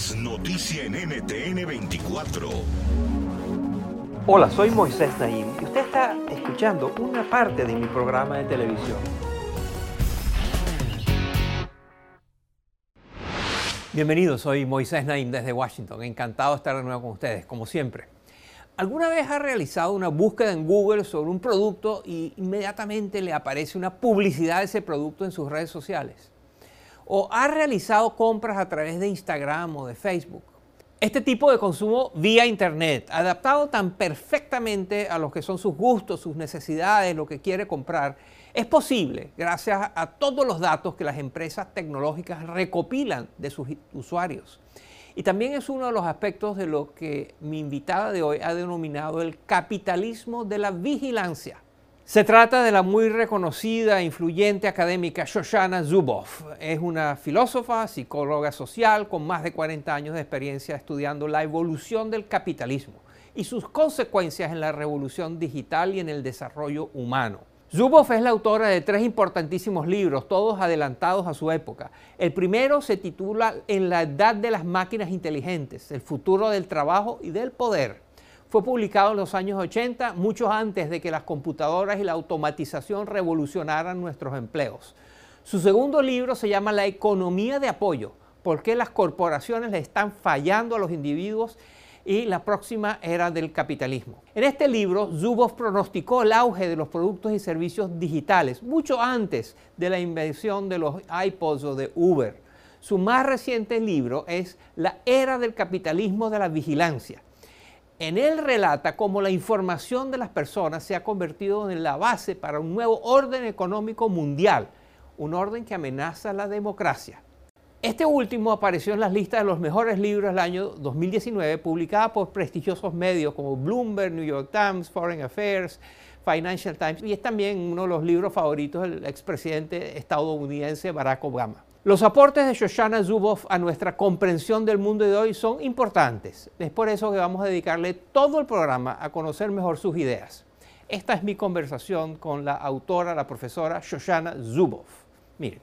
es noticia en NTN 24. Hola, soy Moisés Naim y usted está escuchando una parte de mi programa de televisión. Bienvenidos, soy Moisés Naim desde Washington. Encantado de estar de nuevo con ustedes, como siempre. ¿Alguna vez ha realizado una búsqueda en Google sobre un producto y inmediatamente le aparece una publicidad de ese producto en sus redes sociales? ¿O ha realizado compras a través de Instagram o de Facebook? Este tipo de consumo vía Internet, adaptado tan perfectamente a lo que son sus gustos, sus necesidades, lo que quiere comprar, es posible gracias a todos los datos que las empresas tecnológicas recopilan de sus usuarios. Y también es uno de los aspectos de lo que mi invitada de hoy ha denominado el capitalismo de la vigilancia. Se trata de la muy reconocida e influyente académica Shoshana Zuboff. Es una filósofa, psicóloga social con más de 40 años de experiencia estudiando la evolución del capitalismo y sus consecuencias en la revolución digital y en el desarrollo humano. Zuboff es la autora de tres importantísimos libros, todos adelantados a su época. El primero se titula En la edad de las máquinas inteligentes, el futuro del trabajo y del poder. Fue publicado en los años 80, mucho antes de que las computadoras y la automatización revolucionaran nuestros empleos. Su segundo libro se llama La economía de apoyo, por qué las corporaciones le están fallando a los individuos y la próxima era del capitalismo. En este libro, Zuboff pronosticó el auge de los productos y servicios digitales mucho antes de la invención de los iPods o de Uber. Su más reciente libro es La era del capitalismo de la vigilancia. En él relata cómo la información de las personas se ha convertido en la base para un nuevo orden económico mundial, un orden que amenaza la democracia. Este último apareció en las listas de los mejores libros del año 2019, publicada por prestigiosos medios como Bloomberg, New York Times, Foreign Affairs, Financial Times, y es también uno de los libros favoritos del expresidente estadounidense Barack Obama. Los aportes de Shoshana Zuboff a nuestra comprensión del mundo de hoy son importantes. Es por eso que vamos a dedicarle todo el programa a conocer mejor sus ideas. Esta es mi conversación con la autora, la profesora Shoshana Zuboff. Miren.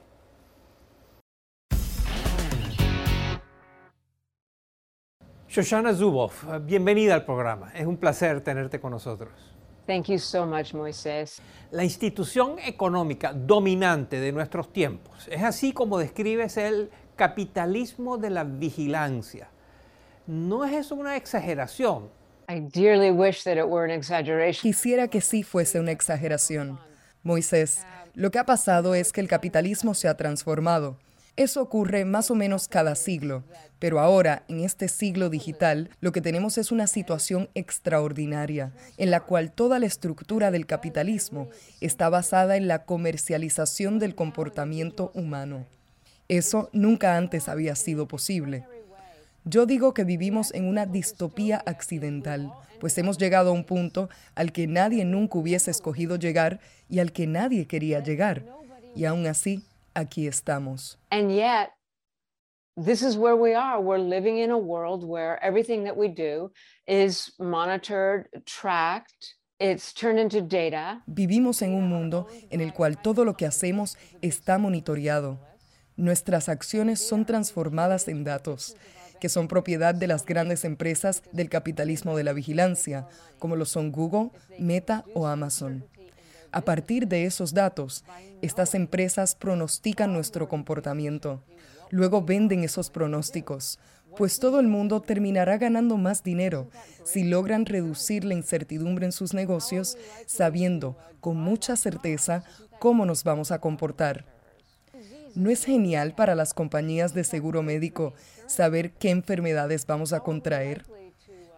Shoshana Zuboff, bienvenida al programa. Es un placer tenerte con nosotros. Thank you so much, Moisés. La institución económica dominante de nuestros tiempos es así como describes el capitalismo de la vigilancia. ¿No es eso una exageración? I dearly wish that it were an exaggeration. Quisiera que sí fuese una exageración. Moisés, lo que ha pasado es que el capitalismo se ha transformado. Eso ocurre más o menos cada siglo, pero ahora, en este siglo digital, lo que tenemos es una situación extraordinaria, en la cual toda la estructura del capitalismo está basada en la comercialización del comportamiento humano. Eso nunca antes había sido posible. Yo digo que vivimos en una distopía accidental, pues hemos llegado a un punto al que nadie nunca hubiese escogido llegar y al que nadie quería llegar. Y aún así, aquí estamos. And yet, this is where we are. We're living in a world where everything that we do is monitored, tracked, it's turned into data. Vivimos en un mundo en el cual todo lo que hacemos está monitoreado. Nuestras acciones son transformadas en datos que son propiedad de las grandes empresas del capitalismo de la vigilancia, como lo son Google, Meta o Amazon. A partir de esos datos, estas empresas pronostican nuestro comportamiento. Luego venden esos pronósticos, pues todo el mundo terminará ganando más dinero si logran reducir la incertidumbre en sus negocios sabiendo con mucha certeza cómo nos vamos a comportar. ¿No es genial para las compañías de seguro médico saber qué enfermedades vamos a contraer?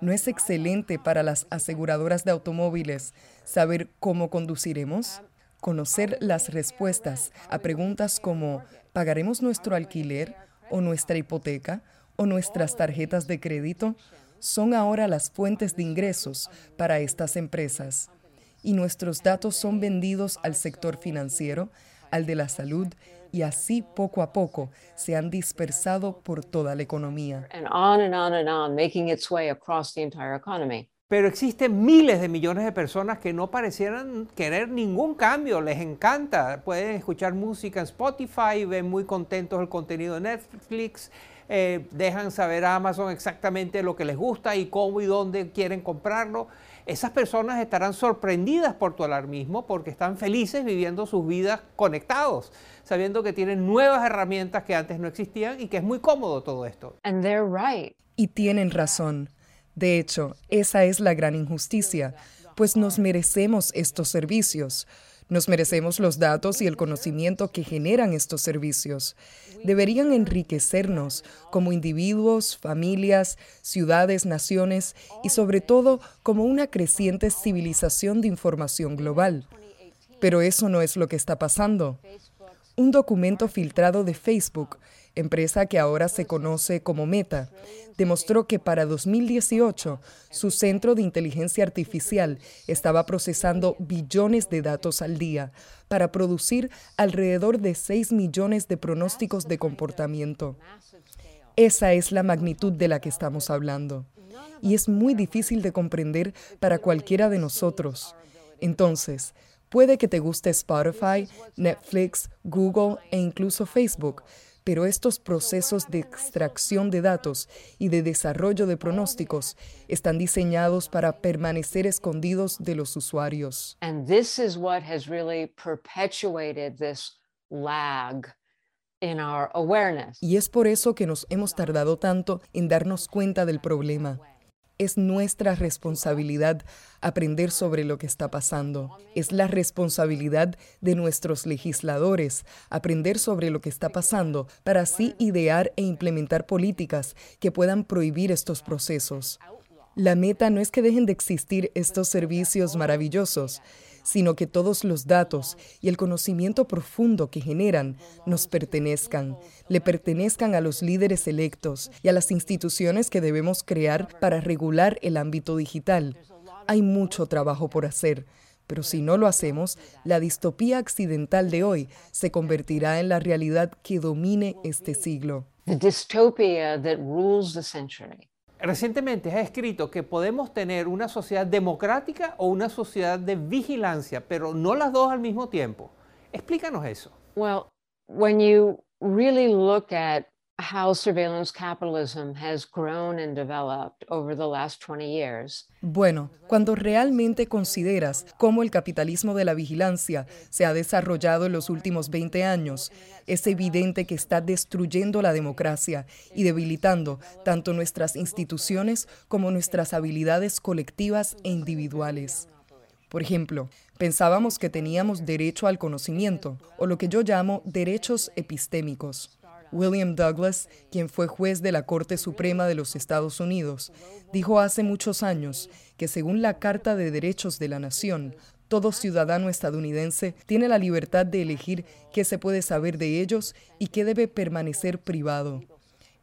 ¿No es excelente para las aseguradoras de automóviles saber cómo conduciremos? Conocer las respuestas a preguntas como ¿pagaremos nuestro alquiler o nuestra hipoteca o nuestras tarjetas de crédito? Son ahora las fuentes de ingresos para estas empresas. Y nuestros datos son vendidos al sector financiero, al de la salud y así poco a poco se han dispersado por toda la economía. And on and on and on, making its way across the entire economy. Pero existen miles de millones de personas que no parecieran querer ningún cambio, les encanta, pueden escuchar música en Spotify, ven muy contentos el contenido de Netflix, eh, dejan saber a Amazon exactamente lo que les gusta y cómo y dónde quieren comprarlo. Esas personas estarán sorprendidas por tu alarmismo porque están felices viviendo sus vidas conectados, sabiendo que tienen nuevas herramientas que antes no existían y que es muy cómodo todo esto. And they're right. Y tienen razón. De hecho, esa es la gran injusticia, pues nos merecemos estos servicios. Nos merecemos los datos y el conocimiento que generan estos servicios. Deberían enriquecernos como individuos, familias, ciudades, naciones y sobre todo como una creciente civilización de información global. Pero eso no es lo que está pasando. Un documento filtrado de Facebook empresa que ahora se conoce como Meta, demostró que para 2018 su centro de inteligencia artificial estaba procesando billones de datos al día para producir alrededor de 6 millones de pronósticos de comportamiento. Esa es la magnitud de la que estamos hablando. Y es muy difícil de comprender para cualquiera de nosotros. Entonces, puede que te guste Spotify, Netflix, Google e incluso Facebook, pero estos procesos de extracción de datos y de desarrollo de pronósticos están diseñados para permanecer escondidos de los usuarios. And this is what has really perpetuated this lag in our awareness. Y es por eso que nos hemos tardado tanto en darnos cuenta del problema. Es nuestra responsabilidad aprender sobre lo que está pasando. Es la responsabilidad de nuestros legisladores aprender sobre lo que está pasando para así idear e implementar políticas que puedan prohibir estos procesos. La meta no es que dejen de existir estos servicios maravillosos, sino que todos los datos y el conocimiento profundo que generan nos pertenezcan, le pertenezcan a los líderes electos y a las instituciones que debemos crear para regular el ámbito digital. Hay mucho trabajo por hacer, pero si no lo hacemos, la distopía accidental de hoy se convertirá en la realidad que domine este siglo. Recientemente has escrito que podemos tener una sociedad democrática o una sociedad de vigilancia, pero no las dos al mismo tiempo. Explícanos eso. Well, when you really look at how surveillance capitalism has grown and developed over the last 20 years. Bueno, cuando realmente consideras cómo el capitalismo de la vigilancia se ha desarrollado en los últimos 20 años, es evidente que está destruyendo la democracia y debilitando tanto nuestras instituciones como nuestras habilidades colectivas e individuales. Por ejemplo, pensábamos que teníamos derecho al conocimiento, o lo que yo llamo derechos epistémicos. William Douglas, quien fue juez de la Corte Suprema de los Estados Unidos, dijo hace muchos años que según la Carta de Derechos de la Nación, todo ciudadano estadounidense tiene la libertad de elegir qué se puede saber de ellos y qué debe permanecer privado.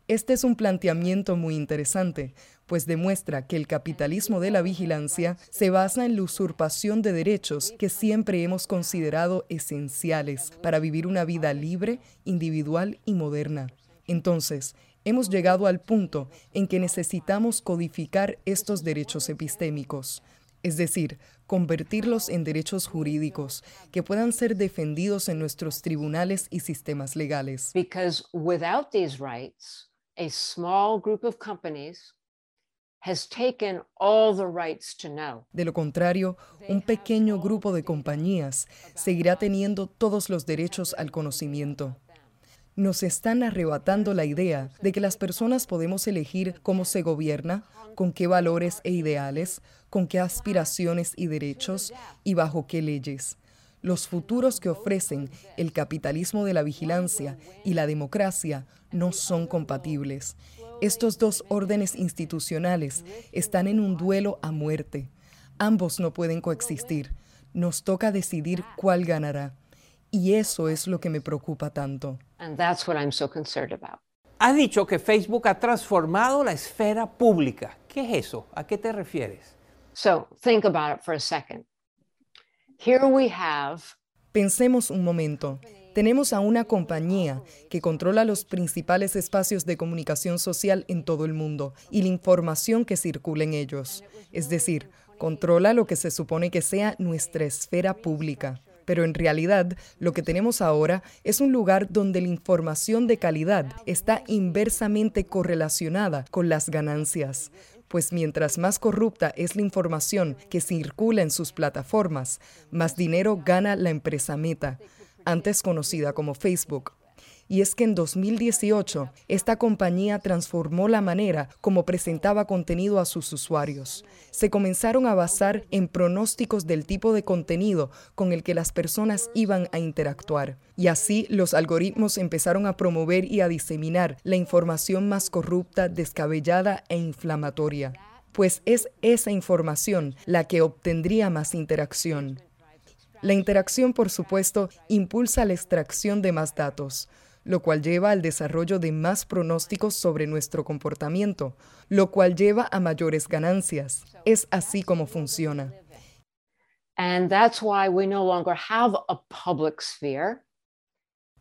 Este es un planteamiento muy interesante, pues demuestra que el capitalismo de la vigilancia se basa en la usurpación de derechos que siempre hemos considerado esenciales para vivir una vida libre, individual y moderna. Entonces, hemos llegado al punto en que necesitamos codificar estos derechos epistémicos, es decir, convertirlos en derechos jurídicos que puedan ser defendidos en nuestros tribunales y sistemas legales. Because without these rights, a small group of companies has taken all the rights to know. De lo contrario, un pequeño grupo de compañías seguirá teniendo todos los derechos al conocimiento. Nos están arrebatando la idea de que las personas podemos elegir cómo se gobierna, con qué valores e ideales, con qué aspiraciones y derechos y bajo qué leyes. Los futuros que ofrecen el capitalismo de la vigilancia y la democracia no son compatibles. Estos dos órdenes institucionales están en un duelo a muerte. Ambos no pueden coexistir. Nos toca decidir cuál ganará. Y eso es lo que me preocupa tanto. And that's what I'm so concerned about. Has dicho que Facebook ha transformado la esfera pública. ¿Qué es eso? ¿A qué te refieres? So think about it for a second. Here we have Pensemos un momento. Tenemos a una compañía que controla los principales espacios de comunicación social en todo el mundo y la información que circula en ellos. Es decir, controla lo que se supone que sea nuestra esfera pública. Pero en realidad, lo que tenemos ahora es un lugar donde la información de calidad está inversamente correlacionada con las ganancias pues mientras más corrupta es la información que circula en sus plataformas, más dinero gana la empresa Meta, antes conocida como Facebook y es que en 2018 esta compañía transformó la manera como presentaba contenido a sus usuarios. Se comenzaron a basar en pronósticos del tipo de contenido con el que las personas iban a interactuar. Y así los algoritmos empezaron a promover y a diseminar la información más corrupta, descabellada e inflamatoria pues es esa información la que obtendría más interacción. La interacción, por supuesto, impulsa la extracción de más datos, lo cual lleva al desarrollo de más pronósticos sobre nuestro comportamiento, lo cual lleva a mayores ganancias. Es así como funciona.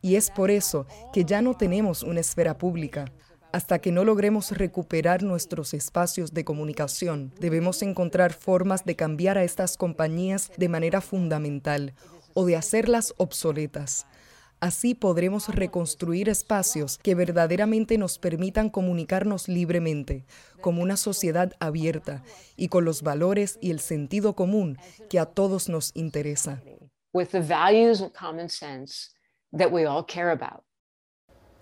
Y es por eso que ya no tenemos una esfera pública. Hasta que no logremos recuperar nuestros espacios de comunicación, debemos encontrar formas de cambiar a estas compañías de manera fundamental o de hacerlas obsoletas. Así podremos reconstruir espacios que verdaderamente nos permitan comunicarnos libremente, como una sociedad abierta y con los valores y el sentido común que a todos nos interesa.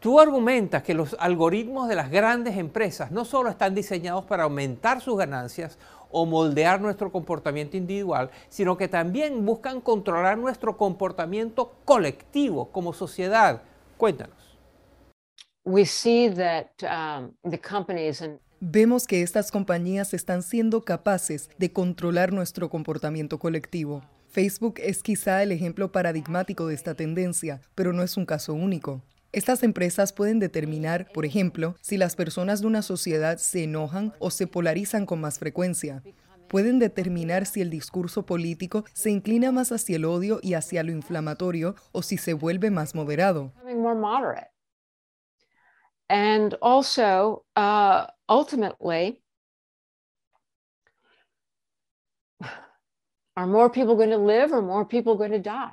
Tú argumentas que los algoritmos de las grandes empresas no solo están diseñados para aumentar sus ganancias o moldear nuestro comportamiento individual, sino que también buscan controlar nuestro comportamiento colectivo como sociedad. Cuéntanos. Um, Vemos que estas compañías están siendo capaces de controlar nuestro comportamiento colectivo. Facebook es quizá el ejemplo paradigmático de esta tendencia, pero no es un caso único. Estas empresas pueden determinar, por ejemplo, si las personas de una sociedad se enojan o se polarizan con más frecuencia. Pueden determinar si el discurso político se inclina más hacia el odio y hacia lo inflamatorio o si se vuelve más moderado. And also, uh, ultimately, are more people going to live or more people going to die?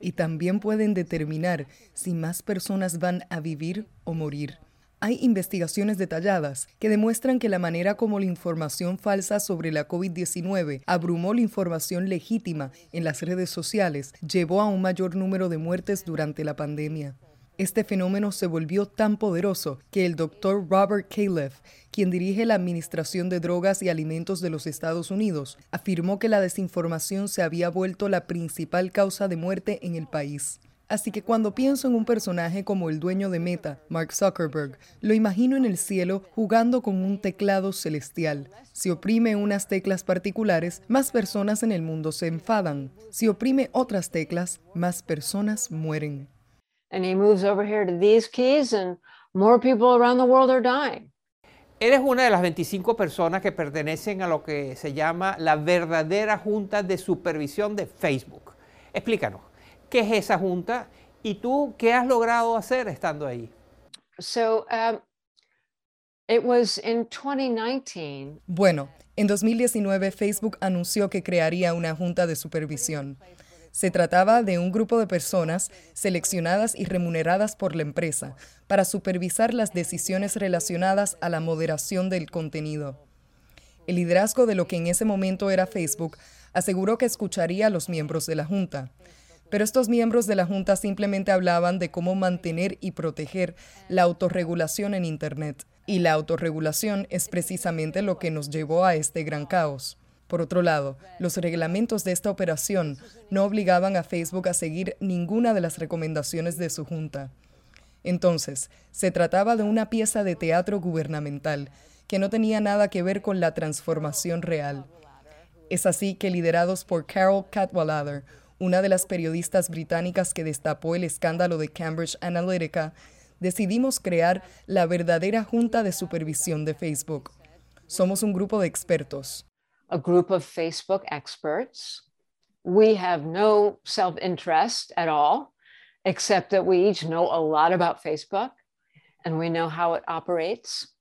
Y también pueden determinar si más personas van a vivir o morir. Hay investigaciones detalladas que demuestran que la manera como la información falsa sobre la COVID-19 abrumó la información legítima en las redes sociales llevó a un mayor número de muertes durante la pandemia. Este fenómeno se volvió tan poderoso que el doctor Robert Califf, quien dirige la Administración de Drogas y Alimentos de los Estados Unidos, afirmó que la desinformación se había vuelto la principal causa de muerte en el país. Así que cuando pienso en un personaje como el dueño de Meta, Mark Zuckerberg, lo imagino en el cielo jugando con un teclado celestial. Si oprime unas teclas particulares, más personas en el mundo se enfadan. Si oprime otras teclas, más personas mueren and he moves over here to these keys and more people around the world are dying. Eres una de las 25 personas que pertenecen a lo que se llama la verdadera junta de supervisión de Facebook. Explícanos, ¿qué es esa junta y tú qué has logrado hacer estando ahí? So, um, it was in 2019. Bueno, en 2019 Facebook anunció que crearía una junta de supervisión. Se trataba de un grupo de personas seleccionadas y remuneradas por la empresa para supervisar las decisiones relacionadas a la moderación del contenido. El liderazgo de lo que en ese momento era Facebook aseguró que escucharía a los miembros de la Junta. Pero estos miembros de la Junta simplemente hablaban de cómo mantener y proteger la autorregulación en Internet. Y la autorregulación es precisamente lo que nos llevó a este gran caos. Por otro lado, los reglamentos de esta operación no obligaban a Facebook a seguir ninguna de las recomendaciones de su junta. Entonces, se trataba de una pieza de teatro gubernamental que no tenía nada que ver con la transformación real. Es así que, liderados por Carol Cadwalader, una de las periodistas británicas que destapó el escándalo de Cambridge Analytica, decidimos crear la verdadera Junta de Supervisión de Facebook. Somos un grupo de expertos, a group of Facebook experts. We have no self interest at all, except that we each know a lot about Facebook and we know how it operates.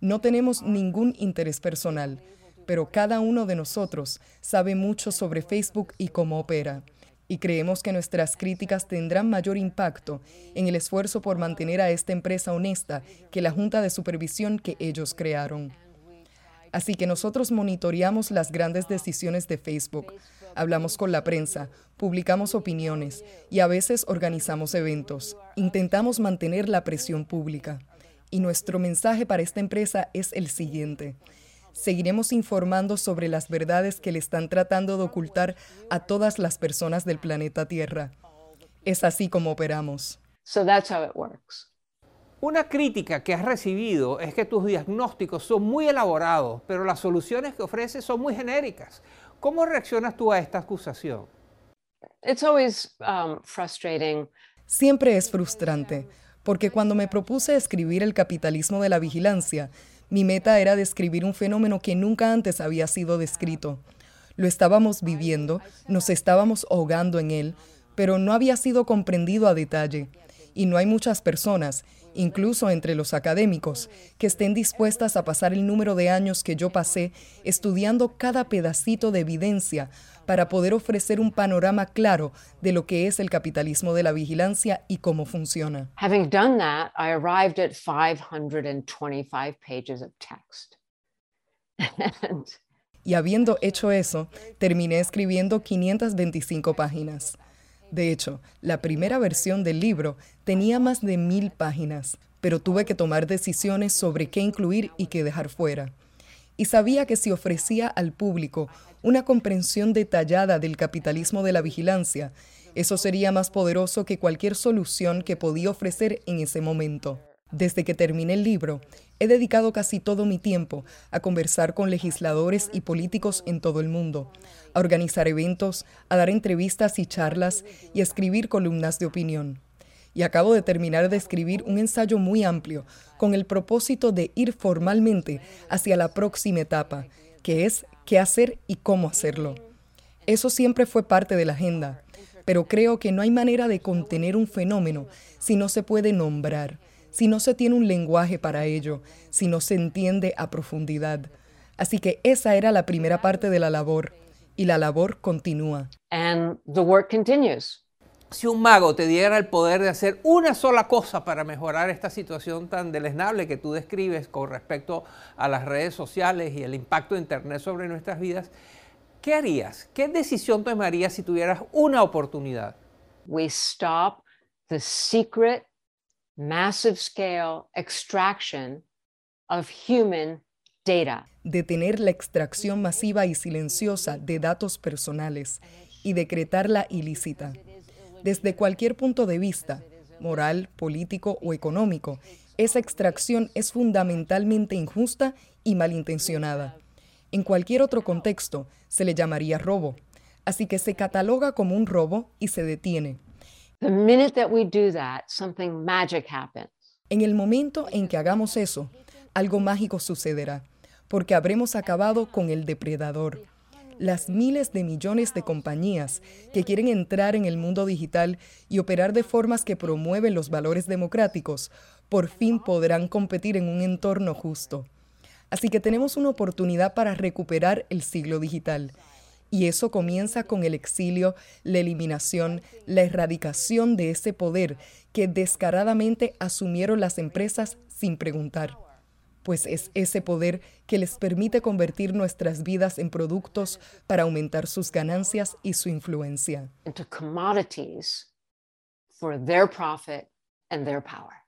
No tenemos ningún interés personal. pero cada uno de nosotros sabe mucho sobre Facebook y cómo opera. Y creemos que nuestras críticas tendrán mayor impacto en el esfuerzo por mantener a esta empresa honesta que la junta de supervisión que ellos crearon. Así que nosotros monitoreamos las grandes decisiones de Facebook, hablamos con la prensa, publicamos opiniones y a veces organizamos eventos. Intentamos mantener la presión pública. Y nuestro mensaje para esta empresa es el siguiente. Seguiremos informando sobre las verdades que le están tratando de ocultar a todas las personas del planeta Tierra. Es así como operamos. So that's how it works. Una crítica que has recibido es que tus diagnósticos son muy elaborados, pero las soluciones que ofreces son muy genéricas. ¿Cómo reaccionas tú a esta acusación? It's always um, frustrating. Siempre es frustrante, porque cuando me propuse escribir El capitalismo de la vigilancia, mi meta era describir un fenómeno que nunca antes había sido descrito. Lo estábamos viviendo, nos estábamos ahogando en él, pero no había sido comprendido a detalle. Y no hay muchas personas, incluso entre los académicos, que estén dispuestas a pasar el número de años que yo pasé estudiando cada pedacito de evidencia para poder ofrecer un panorama claro de lo que es el capitalismo de la vigilancia y cómo funciona. Having done that, I arrived at 525 pages of text. y habiendo hecho eso, terminé escribiendo 525 páginas. De hecho, la primera versión del libro tenía más de mil páginas, pero tuve que tomar decisiones sobre qué incluir y qué dejar fuera. Y sabía que si ofrecía al público una comprensión detallada del capitalismo de la vigilancia, eso sería más poderoso que cualquier solución que podía ofrecer en ese momento. Desde que terminé el libro, he dedicado casi todo mi tiempo a conversar con legisladores y políticos en todo el mundo, a organizar eventos, a dar entrevistas y charlas y a escribir columnas de opinión. Y acabo de terminar de escribir un ensayo muy amplio con el propósito de ir formalmente hacia la próxima etapa, que es qué hacer y cómo hacerlo. Eso siempre fue parte de la agenda, pero creo que no hay manera de contener un fenómeno si no se puede nombrar si no se tiene un lenguaje para ello, si no se entiende a profundidad. Así que esa era la primera parte de la labor y la labor continúa. And the work continues. Si un mago te diera el poder de hacer una sola cosa para mejorar esta situación tan deleznable que tú describes con respecto a las redes sociales y el impacto de Internet sobre nuestras vidas, ¿qué harías? ¿Qué decisión tomarías si tuvieras una oportunidad? We stop the secret massive scale extraction of human data. Detener la extracción masiva y silenciosa de datos personales y decretarla ilícita. Desde cualquier punto de vista, moral, político o económico, esa extracción es fundamentalmente injusta y malintencionada. En cualquier otro contexto se le llamaría robo, así que se cataloga como un robo y se detiene. En el momento en que hagamos eso, algo mágico sucederá, porque habremos acabado con el depredador. Las miles de millones de compañías que quieren entrar en el mundo digital y operar de formas que promueven los valores democráticos, por fin podrán competir en un entorno justo. Así que tenemos una oportunidad para recuperar el siglo digital y eso comienza con el exilio, la eliminación, la erradicación de ese poder que descaradamente asumieron las empresas sin preguntar. Pues es ese poder que les permite convertir nuestras vidas en productos para aumentar sus ganancias y su influencia. Into commodities for their profit and their power.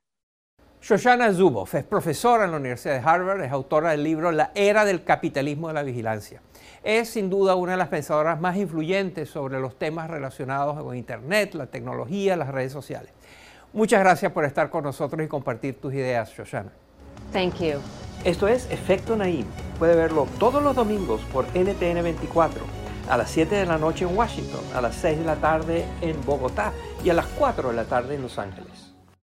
Shoshana Zuboff es profesora en la Universidad de Harvard, es autora del libro La era del capitalismo de la vigilancia. Es sin duda una de las pensadoras más influyentes sobre los temas relacionados con Internet, la tecnología, las redes sociales. Muchas gracias por estar con nosotros y compartir tus ideas, Shoshana. Thank you. Esto es Efecto Naim. Puede verlo todos los domingos por NTN 24, a las 7 de la noche en Washington, a las 6 de la tarde en Bogotá y a las 4 de la tarde en Los Ángeles.